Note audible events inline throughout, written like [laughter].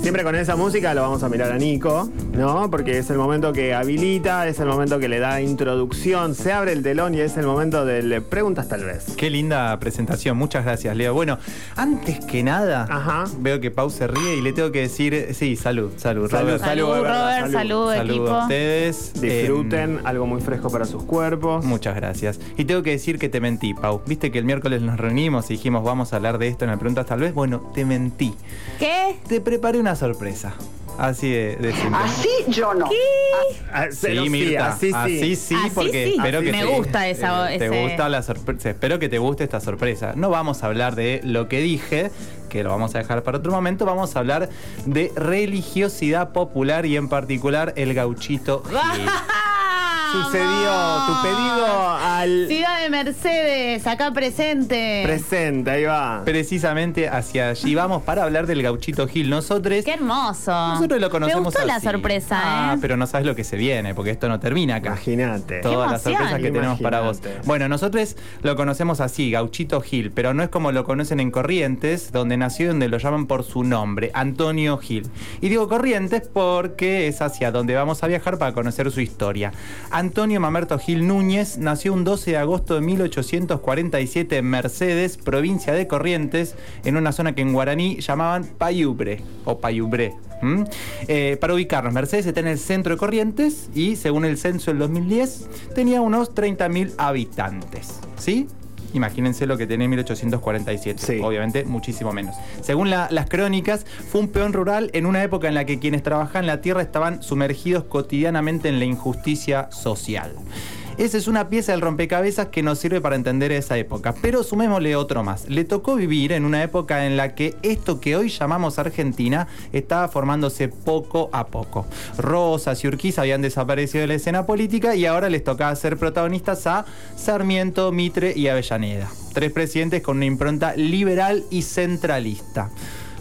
Siempre con esa música lo vamos a mirar a Nico, ¿no? Porque es el momento que habilita, es el momento que le da introducción, se abre el telón y es el momento de preguntas tal vez. Qué linda presentación, muchas gracias, Leo. Bueno, antes que nada, veo que Pau se ríe y le tengo que decir, sí, salud, salud, salud, Robert. Salud, Robert, salud, equipo. a ustedes. Disfruten em, algo muy fresco para sus cuerpos. Muchas gracias. Y tengo que decir que te mentí, Pau. Viste que el miércoles nos reunimos y dijimos vamos a hablar de esto en el preguntas tal vez. Bueno, te mentí. ¿Qué? Te preparé una sorpresa. Así de, simple. Así yo no. Ah, sí, Mirta. así sí. sí, porque espero que me gusta esa, te, te gusta la sorpresa. Espero que te guste esta sorpresa. No vamos a hablar de lo que dije, que lo vamos a dejar para otro momento. Vamos a hablar de religiosidad popular y en particular el gauchito. [laughs] sucedió? Tu pedido al. Ciudad de Mercedes, acá presente. Presente, ahí va. Precisamente hacia allí vamos para hablar del Gauchito Gil. Nosotros. Qué hermoso. Nosotros lo conocemos. Me gustó la sorpresa, ah, ¿eh? pero no sabes lo que se viene, porque esto no termina acá. Imagínate. Todas las sorpresas que tenemos para vos. Bueno, nosotros lo conocemos así, Gauchito Gil, pero no es como lo conocen en Corrientes, donde nació y donde lo llaman por su nombre, Antonio Gil. Y digo Corrientes porque es hacia donde vamos a viajar para conocer su historia. Antonio Mamerto Gil Núñez nació un 12 de agosto de 1847 en Mercedes, provincia de Corrientes, en una zona que en guaraní llamaban Payubre o Payubre. Eh, para ubicarnos, Mercedes está en el centro de Corrientes y según el censo del 2010 tenía unos 30.000 habitantes. ¿Sí? Imagínense lo que tenía en 1847. Obviamente, muchísimo menos. Según las crónicas, fue un peón rural en una época en la que quienes trabajaban la tierra estaban sumergidos cotidianamente en la injusticia social. Esa es una pieza del rompecabezas que nos sirve para entender esa época. Pero sumémosle otro más. Le tocó vivir en una época en la que esto que hoy llamamos Argentina estaba formándose poco a poco. Rosas y Urquiza habían desaparecido de la escena política y ahora les tocaba ser protagonistas a Sarmiento, Mitre y Avellaneda. Tres presidentes con una impronta liberal y centralista.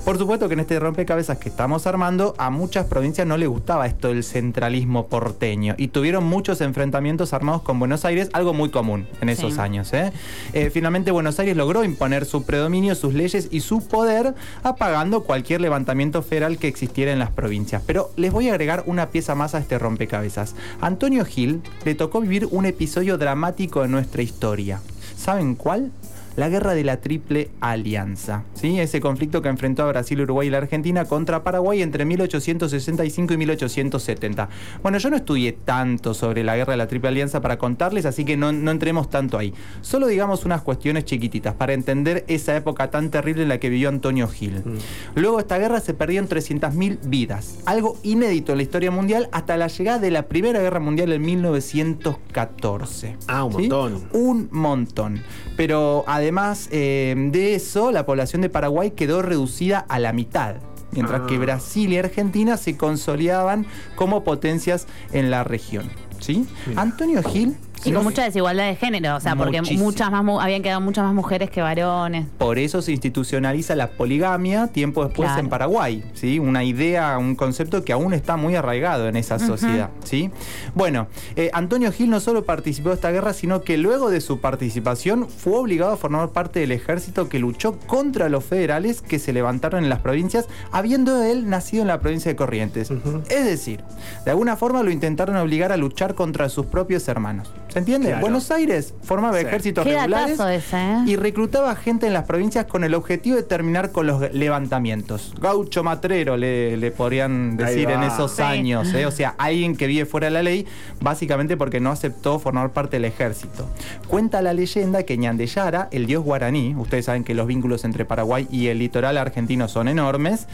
Por supuesto que en este rompecabezas que estamos armando, a muchas provincias no les gustaba esto del centralismo porteño y tuvieron muchos enfrentamientos armados con Buenos Aires, algo muy común en esos años. ¿eh? Eh, finalmente Buenos Aires logró imponer su predominio, sus leyes y su poder, apagando cualquier levantamiento federal que existiera en las provincias. Pero les voy a agregar una pieza más a este rompecabezas. Antonio Gil le tocó vivir un episodio dramático de nuestra historia. ¿Saben cuál? La guerra de la Triple Alianza, ¿sí? ese conflicto que enfrentó a Brasil, Uruguay y la Argentina contra Paraguay entre 1865 y 1870. Bueno, yo no estudié tanto sobre la guerra de la Triple Alianza para contarles, así que no, entremos tanto ahí. Solo digamos unas cuestiones chiquititas para entender esa época tan terrible en la que vivió Antonio Gil. Mm. Luego de esta guerra se perdieron 300.000 vidas, algo inédito en la historia mundial hasta la llegada de la Primera Guerra Mundial en 1914. Ah, un montón. Un montón. Pero además Además eh, de eso, la población de Paraguay quedó reducida a la mitad mientras que ah. Brasil y Argentina se consolidaban como potencias en la región. ¿sí? Antonio Gil y con mucha desigualdad de género, o sea, porque muchas más habían quedado muchas más mujeres que varones. Por eso se institucionaliza la poligamia tiempo después en Paraguay, ¿sí? Una idea, un concepto que aún está muy arraigado en esa sociedad, ¿sí? Bueno, eh, Antonio Gil no solo participó de esta guerra, sino que luego de su participación fue obligado a formar parte del ejército que luchó contra los federales que se levantaron en las provincias, habiendo él nacido en la provincia de Corrientes. Es decir, de alguna forma lo intentaron obligar a luchar contra sus propios hermanos. ¿Se entiende? Buenos Aires formaba ejércitos regulares ¿eh? y reclutaba gente en las provincias con el objetivo de terminar con los levantamientos. Gaucho matrero le, podrían decir en esos años, ¿eh? o sea, alguien que vive fuera de la ley, básicamente porque no aceptó formar parte del ejército. Cuenta la leyenda que Ñandeyara, el dios guaraní, ustedes saben que los vínculos entre Paraguay y el litoral argentino son enormes,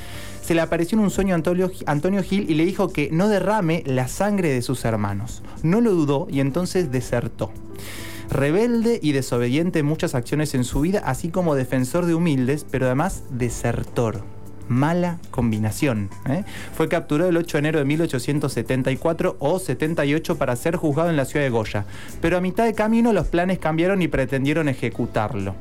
se le apareció en un sueño a Antonio, Antonio Gil y le dijo que no derrame la sangre de sus hermanos. No lo dudó y entonces desertó rebelde y desobediente en muchas acciones en su vida, así como defensor de humildes, pero además desertor. Mala combinación. ¿eh? Fue capturado el 8 de enero de 1874 o 78 para ser juzgado en la ciudad de Goya, pero a mitad de camino los planes cambiaron y pretendieron ejecutarlo.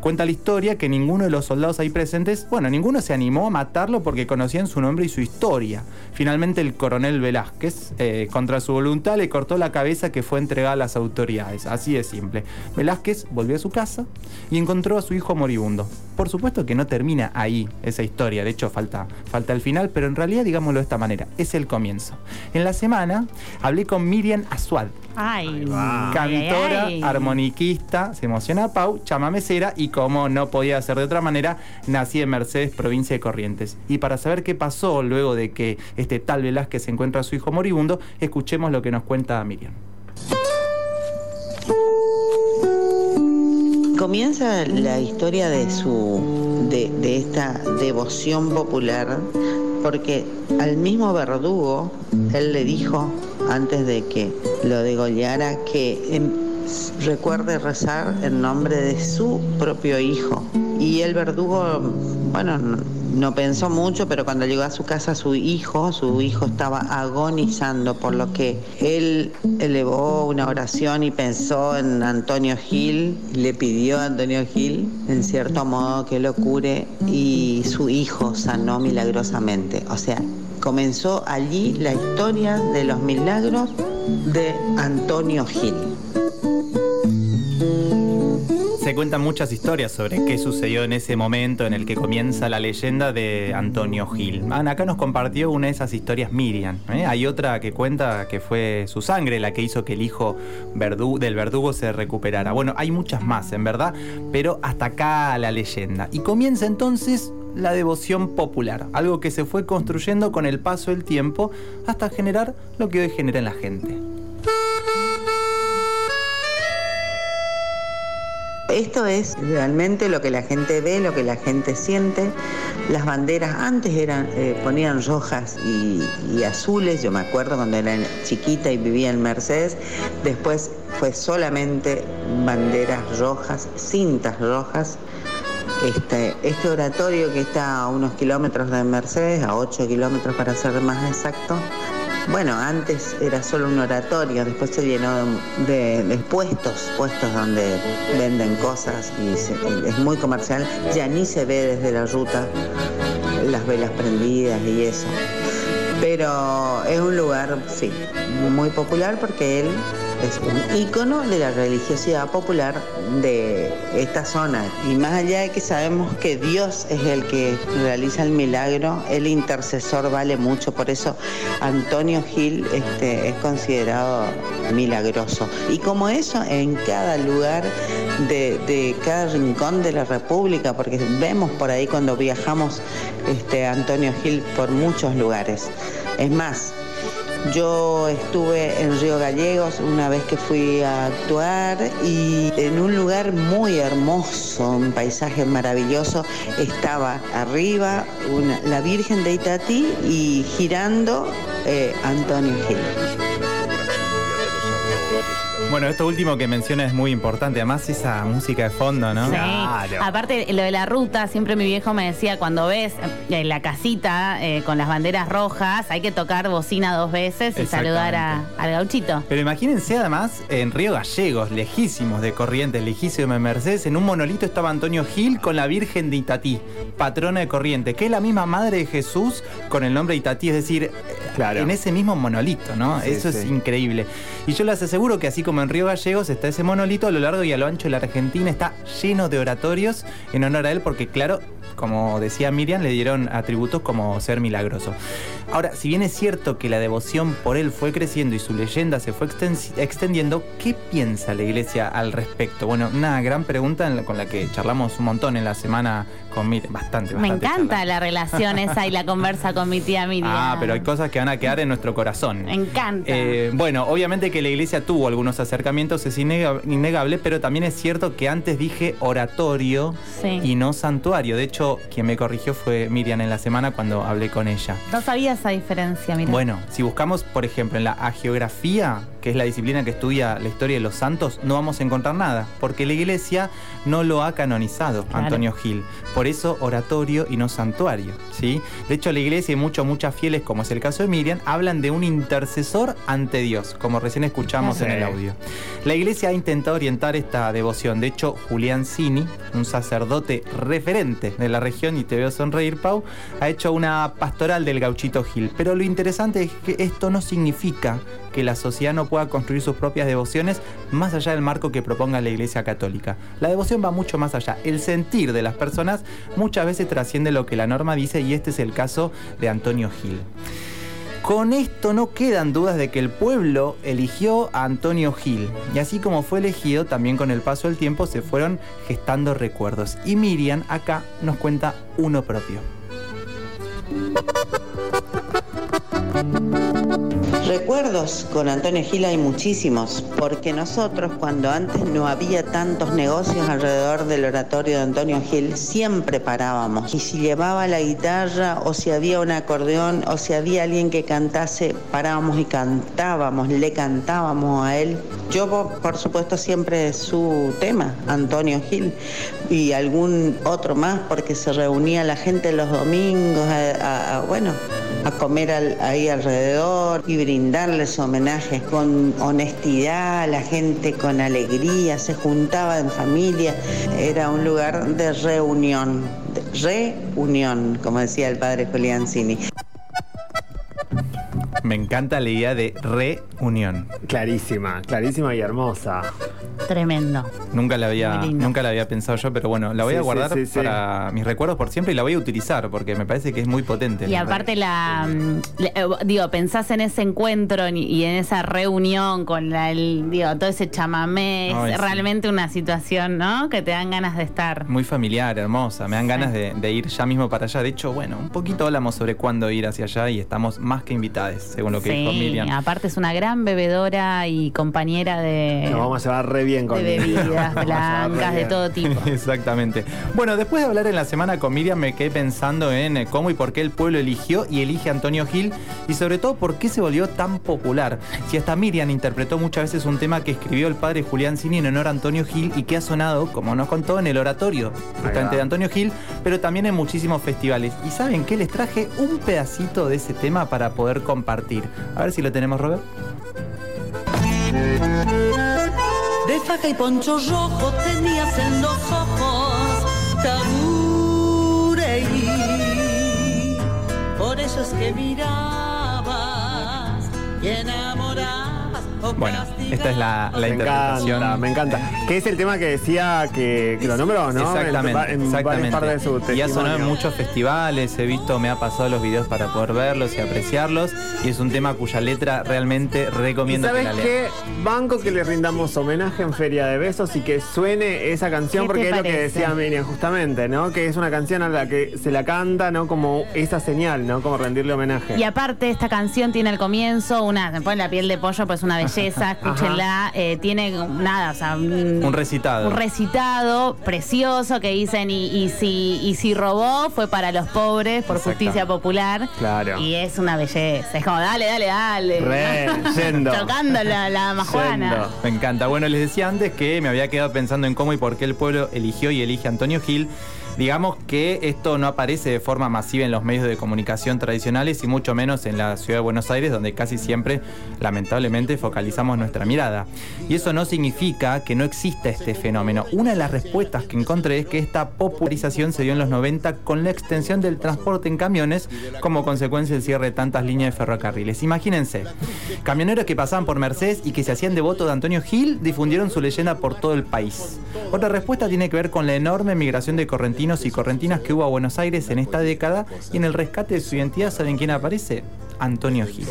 Cuenta la historia que ninguno de los soldados ahí presentes, bueno, ninguno se animó a matarlo porque conocían su nombre y su historia. Finalmente el coronel Velázquez, eh, contra su voluntad, le cortó la cabeza que fue entregada a las autoridades. Así de simple. Velázquez volvió a su casa y encontró a su hijo moribundo. Por supuesto que no termina ahí esa historia, de hecho falta, falta el final, pero en realidad digámoslo de esta manera, es el comienzo. En la semana hablé con Miriam Asuad, Ay, cantora, armoniquista, se emociona Pau, y como no podía ser de otra manera, nací en Mercedes, provincia de Corrientes. Y para saber qué pasó luego de que este tal Velázquez encuentra a su hijo moribundo, escuchemos lo que nos cuenta Miriam. Comienza la historia de su de, de esta devoción popular porque al mismo verdugo él le dijo antes de que lo degollara que em, recuerde rezar en nombre de su propio hijo. Y el verdugo, bueno, no pensó mucho, pero cuando llegó a su casa su hijo, su hijo estaba agonizando, por lo que él elevó una oración y pensó en Antonio Gil, le pidió a Antonio Gil, en cierto modo, que lo cure y su hijo sanó milagrosamente. O sea, comenzó allí la historia de los milagros de Antonio Gil cuentan muchas historias sobre qué sucedió en ese momento en el que comienza la leyenda de Antonio Gil. Ana acá nos compartió una de esas historias Miriam. ¿eh? Hay otra que cuenta que fue su sangre la que hizo que el hijo del verdugo se recuperara. Bueno, hay muchas más, en verdad, pero hasta acá la leyenda. Y comienza entonces la devoción popular, algo que se fue construyendo con el paso del tiempo hasta generar lo que hoy genera en la gente. Esto es realmente lo que la gente ve, lo que la gente siente. Las banderas antes eran eh, ponían rojas y, azules, yo me acuerdo cuando era chiquita y vivía en Mercedes, después fue solamente banderas rojas, cintas rojas. Este, este oratorio que está a unos kilómetros de Mercedes, a 8 kilómetros para ser más exacto, bueno, antes era solo un oratorio, después se llenó de, puestos, puestos donde venden cosas y, es muy comercial. Ya ni se ve desde la ruta las velas prendidas y eso. Pero es un lugar, sí, muy popular porque él es un ícono de la religiosidad popular de esta zona. Y más allá de que sabemos que Dios es el que realiza el milagro, el intercesor vale mucho. Por eso Antonio Gil este, es considerado milagroso. Y como eso, en cada lugar de, cada rincón de la República, porque vemos por ahí cuando viajamos este, Antonio Gil por muchos lugares. Es más, yo estuve en Río Gallegos una vez que fui a actuar y en un lugar muy hermoso, un paisaje maravilloso, estaba arriba la Virgen de Itatí y girando eh, Antonio Gil. Bueno, esto último que menciona es muy importante. Además, esa música de fondo, ¿no? Sí. Aparte, lo de la ruta, siempre mi viejo me decía, cuando ves eh, la casita eh, con las banderas rojas, hay que tocar bocina dos veces y saludar al gauchito. Pero imagínense además en Río Gallegos, lejísimos de Corrientes, lejísimos de Mercedes, en un monolito estaba Antonio Gil con la Virgen de Itatí, patrona de Corrientes, que es la misma madre de Jesús con el nombre de Itatí, es decir, claro. en ese mismo monolito, ¿no? Eso es increíble. Y yo les aseguro que así como en Río Gallegos está ese monolito, a lo largo y a lo ancho de la Argentina está lleno de oratorios en honor a él, porque claro, como decía Miriam, le dieron atributos como ser milagroso. Ahora, si bien es cierto que la devoción por él fue creciendo y su leyenda se fue extendiendo, ¿qué piensa la iglesia al respecto? Bueno, una gran pregunta con la que charlamos un montón en la semana con Miriam, bastante, bastante. Me encanta la relación esa y la conversa con mi tía Miriam. Ah, pero hay cosas que van a quedar en nuestro corazón. Me encanta. Eh, bueno, obviamente que la iglesia tuvo algunos acercamientos, es innegable, pero también es cierto que antes dije oratorio y no santuario. De hecho, quien me corrigió fue Miriam en la semana cuando hablé con ella. No sabía diferencia. Bueno, si buscamos, por ejemplo, en la agiografía que es la disciplina que estudia la historia de los santos, no vamos a encontrar nada, porque la iglesia no lo ha canonizado, Antonio Gil. Por eso oratorio y no santuario. ¿sí? De hecho, la iglesia y muchos, muchas fieles, como es el caso de Miriam, hablan de un intercesor ante Dios, como recién escuchamos en el audio. La iglesia ha intentado orientar esta devoción. De hecho, Julián Cini, un sacerdote referente de la región, y te veo sonreír, Pau, ha hecho una pastoral del gauchito Gil. Pero lo interesante es que esto no significa que la sociedad no pueda construir sus propias devociones más allá del marco que proponga la Iglesia Católica. La devoción va mucho más allá. El sentir de las personas muchas veces trasciende lo que la norma dice y este es el caso de Antonio Gil. Con esto no quedan dudas de que el pueblo eligió a Antonio Gil y así como fue elegido, también con el paso del tiempo se fueron gestando recuerdos. Y Miriam acá nos cuenta uno propio. Recuerdos con Antonio Gil hay muchísimos, porque nosotros cuando antes no había tantos negocios alrededor del oratorio de Antonio Gil, siempre parábamos. Y si llevaba la guitarra o si había un acordeón o si había alguien que cantase, parábamos y cantábamos, le cantábamos a él. Yo, por supuesto, siempre su tema, Antonio Gil, y algún otro más, porque se reunía la gente los domingos, bueno, a comer ahí alrededor y brindarles homenajes con honestidad, la gente con alegría, se juntaba en familia, era un lugar de reunión, de reunión, como decía el padre Julián Cini. Me encanta la idea de reunión. Clarísima, clarísima y hermosa. Tremendo. Nunca la había, nunca la había pensado yo, pero bueno, la voy a guardar para mis recuerdos por siempre y la voy a utilizar porque me parece que es muy potente. Y aparte la, eh, digo, pensás en ese encuentro y en esa reunión con la, el, digo, todo ese chamamé, es realmente una situación, ¿no? Que te dan ganas de estar. Muy familiar, hermosa, me dan ganas de, de, ir ya mismo para allá. De hecho, bueno, un poquito hablamos sobre cuándo ir hacia allá y estamos más que invitados según lo que dijo Miriam. aparte es una gran bebedora y compañera de... Nos vamos a llevar re bien con De bebidas [laughs] blancas, de todo tipo. [laughs] Exactamente. Bueno, después de hablar en la semana con Miriam me quedé pensando en eh, cómo y por qué el pueblo eligió y elige a Antonio Gil y sobre todo por qué se volvió tan popular. Si hasta Miriam interpretó muchas veces un tema que escribió el padre Julián Cini en honor a Antonio Gil y que ha sonado, como nos contó, en el oratorio justamente de Antonio Gil, pero también en muchísimos festivales. ¿Y saben qué? Les traje un pedacito de ese tema para poder compartir a ver si lo tenemos, Robert. De faja y poncho rojo tenías en los ojos y Por eso es que mirabas y enamorabas. Bueno, esta es la, la me interpretación. Encanta, me encanta. Que es el tema que decía que, lo nombró, ¿no? Exactamente. En, exactamente. y ha sonado en muchos festivales, he visto, me ha pasado los videos para poder verlos y apreciarlos. Y es un tema cuya letra realmente recomiendo ¿Sabes que la qué? Banco que le rindamos homenaje en Feria de Besos y que suene esa canción, porque es lo que decía Miriam justamente, ¿no? Que es una canción a la que se la canta, ¿no? Como esa señal, ¿no? Como rendirle homenaje. Y aparte, esta canción tiene al comienzo una, se pone la piel de pollo, pues una belleza escúchenla. Eh, tiene nada, o sea, un, recitado. Un recitado precioso que dicen y, si, y si robó fue para los pobres por justicia popular. Claro. Y es una belleza. Es como, dale, dale, dale. Re, [laughs] Tocando la, la majuana. Me encanta. Bueno, les decía antes que me había quedado pensando en cómo y por qué el pueblo eligió y elige a Antonio Gil. Digamos que esto no aparece de forma masiva en los medios de comunicación tradicionales y mucho menos en la ciudad de Buenos Aires, donde casi siempre, lamentablemente, focalizamos nuestra mirada. Y eso no significa que no exista este fenómeno. Una de las respuestas que encontré es que esta popularización se dio en los 90 con la extensión del transporte en camiones como consecuencia del cierre de tantas líneas de ferrocarriles. Imagínense, camioneros que pasaban por Mercedes y que se hacían devotos de Antonio Gil difundieron su leyenda por todo el país. Otra respuesta tiene que ver con la enorme migración de correntinos y correntinas que hubo a Buenos Aires en esta década y en el rescate de su identidad, ¿saben quién aparece? Antonio Gil.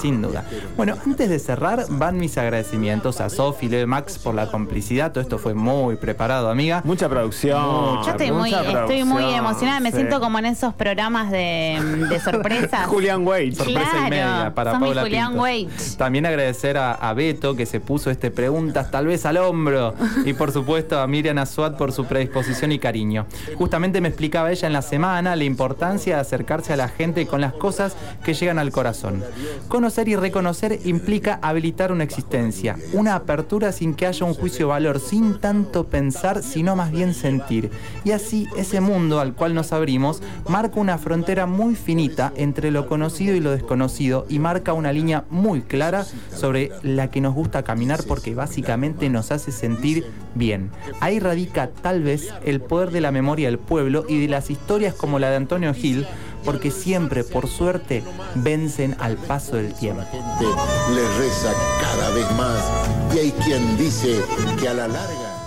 Sin duda. Bueno, antes de cerrar, van mis agradecimientos a Sofi, Leo Max por la complicidad. Todo esto fue muy preparado, amiga. Mucha producción. Yo estoy, muy, estoy muy emocionada. Me siento como en esos programas de, de [laughs] sorpresas. Julián Wade. Sorpresa y media para Paula Julián Wade. También agradecer a, Beto que se puso este preguntas tal vez al hombro. y por supuesto a Miriam Azuat por su predisposición y cariño. Justamente me explicaba ella en la semana la importancia de acercarse a la gente con las cosas que llegan al corazón. Conocer y reconocer implica habilitar una existencia, una apertura sin que haya un juicio valor, sin tanto pensar, sino más bien sentir. Y así ese mundo al cual nos abrimos marca una frontera muy finita entre lo conocido y lo desconocido y marca una línea muy clara sobre la que nos gusta caminar porque básicamente nos hace sentir bien. Ahí radica tal vez el poder de la memoria del pueblo y de las historias como la de Antonio Gil, porque siempre, por suerte, vencen al paso del tiempo. Le reza cada vez más y hay quien dice que a la larga...